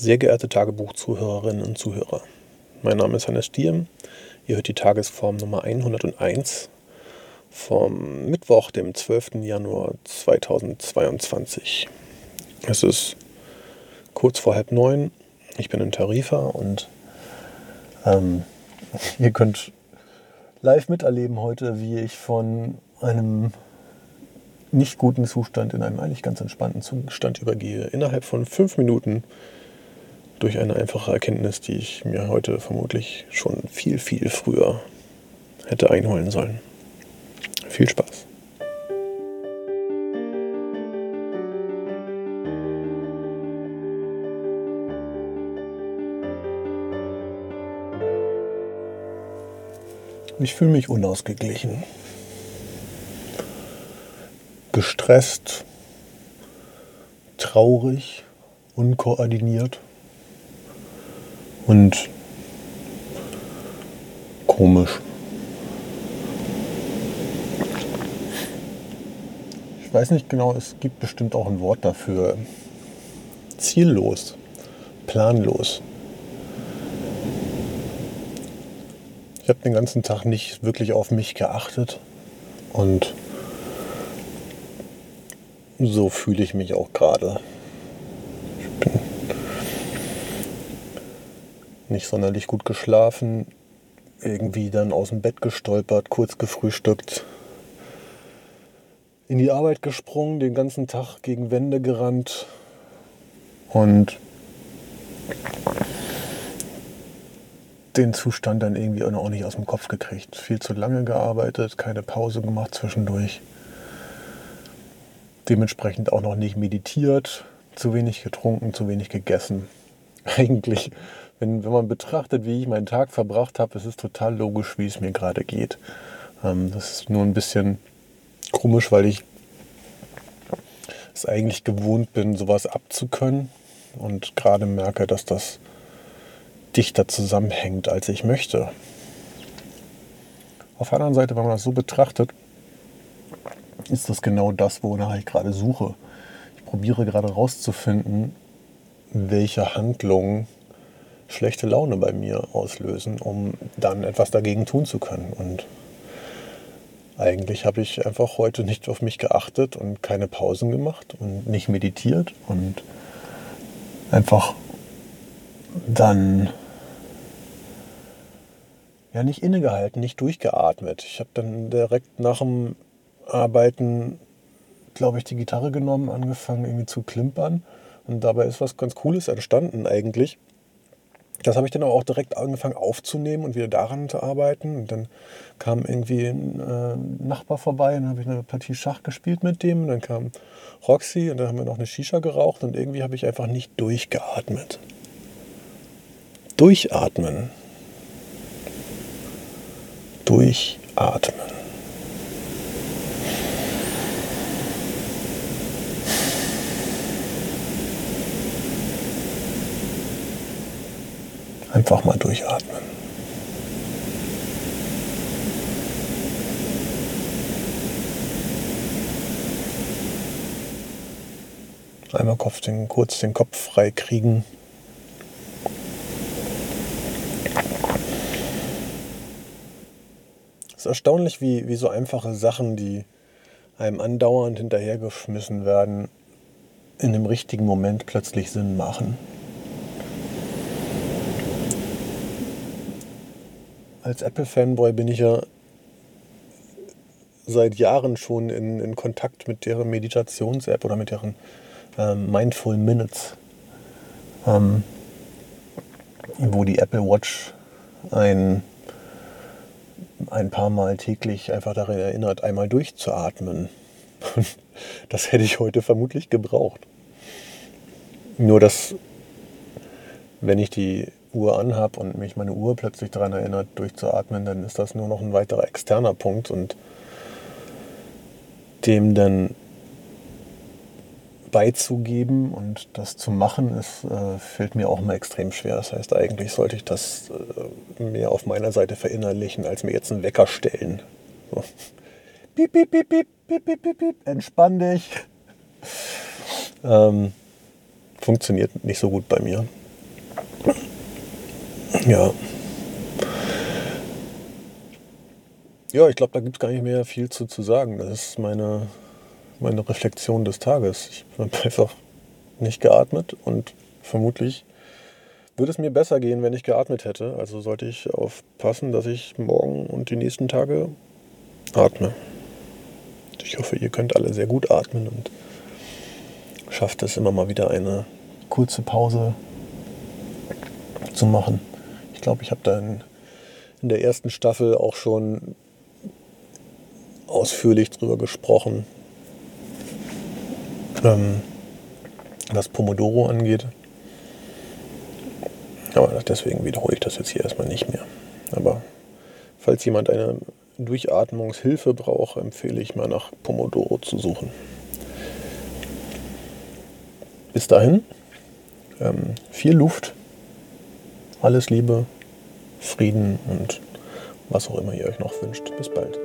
Sehr geehrte Tagebuchzuhörerinnen und Zuhörer, mein Name ist Hannes Stiem. Ihr hört die Tagesform Nummer 101 vom Mittwoch, dem 12. Januar 2022. Es ist kurz vor halb neun. Ich bin in Tarifa und ähm, ihr könnt live miterleben heute, wie ich von einem nicht guten Zustand in einen eigentlich ganz entspannten Zustand übergehe. Innerhalb von fünf Minuten durch eine einfache Erkenntnis, die ich mir heute vermutlich schon viel, viel früher hätte einholen sollen. Viel Spaß. Ich fühle mich unausgeglichen, gestresst, traurig, unkoordiniert und komisch. Ich weiß nicht genau, es gibt bestimmt auch ein Wort dafür. Ziellos, planlos. Ich habe den ganzen Tag nicht wirklich auf mich geachtet und so fühle ich mich auch gerade. Ich bin nicht sonderlich gut geschlafen, irgendwie dann aus dem Bett gestolpert, kurz gefrühstückt, in die Arbeit gesprungen, den ganzen Tag gegen Wände gerannt und den Zustand dann irgendwie auch nicht aus dem Kopf gekriegt. Viel zu lange gearbeitet, keine Pause gemacht zwischendurch. Dementsprechend auch noch nicht meditiert, zu wenig getrunken, zu wenig gegessen. Eigentlich, wenn, wenn man betrachtet, wie ich meinen Tag verbracht habe, ist es total logisch, wie es mir gerade geht. Ähm, das ist nur ein bisschen komisch, weil ich es eigentlich gewohnt bin, sowas abzukönnen und gerade merke, dass das dichter zusammenhängt, als ich möchte. Auf der anderen Seite, wenn man das so betrachtet, ist das genau das, wonach ich gerade suche. Ich probiere gerade herauszufinden, welche Handlungen schlechte Laune bei mir auslösen, um dann etwas dagegen tun zu können. Und eigentlich habe ich einfach heute nicht auf mich geachtet und keine Pausen gemacht und nicht meditiert und einfach dann ja nicht innegehalten, nicht durchgeatmet. Ich habe dann direkt nach dem Arbeiten, glaube ich, die Gitarre genommen, angefangen irgendwie zu klimpern. Und dabei ist was ganz Cooles entstanden eigentlich. Das habe ich dann auch direkt angefangen aufzunehmen und wieder daran zu arbeiten. Und dann kam irgendwie ein äh, Nachbar vorbei und dann habe ich eine Partie Schach gespielt mit dem. Und dann kam Roxy und dann haben wir noch eine Shisha geraucht und irgendwie habe ich einfach nicht durchgeatmet. Durchatmen. Durchatmen. Einfach mal durchatmen. Einmal Kopf den, kurz den Kopf frei kriegen. Es ist erstaunlich, wie, wie so einfache Sachen, die einem andauernd hinterhergeschmissen werden, in dem richtigen Moment plötzlich Sinn machen. Als Apple-Fanboy bin ich ja seit Jahren schon in, in Kontakt mit deren Meditations-App oder mit deren ähm, Mindful Minutes, ähm, wo die Apple Watch ein, ein paar Mal täglich einfach daran erinnert, einmal durchzuatmen. das hätte ich heute vermutlich gebraucht. Nur dass, wenn ich die Uhr anhabe und mich meine Uhr plötzlich daran erinnert, durchzuatmen, dann ist das nur noch ein weiterer externer Punkt und dem dann beizugeben und das zu machen, ist, äh, fällt mir auch mal extrem schwer. Das heißt, eigentlich sollte ich das äh, mehr auf meiner Seite verinnerlichen, als mir jetzt einen Wecker stellen. So. Piep, piep, piep, piep, piep, piep, piep, entspann dich. Ähm, funktioniert nicht so gut bei mir. Ja. Ja, ich glaube, da gibt es gar nicht mehr viel zu, zu sagen. Das ist meine, meine Reflexion des Tages. Ich habe einfach nicht geatmet und vermutlich würde es mir besser gehen, wenn ich geatmet hätte. Also sollte ich aufpassen, dass ich morgen und die nächsten Tage atme. Ich hoffe, ihr könnt alle sehr gut atmen und schafft es immer mal wieder eine kurze Pause zu machen. Ich glaube, ich habe da in, in der ersten Staffel auch schon ausführlich drüber gesprochen, ähm, was Pomodoro angeht. Aber deswegen wiederhole ich das jetzt hier erstmal nicht mehr. Aber falls jemand eine Durchatmungshilfe braucht, empfehle ich mal nach Pomodoro zu suchen. Bis dahin, ähm, viel Luft, alles Liebe, Frieden und was auch immer ihr euch noch wünscht. Bis bald.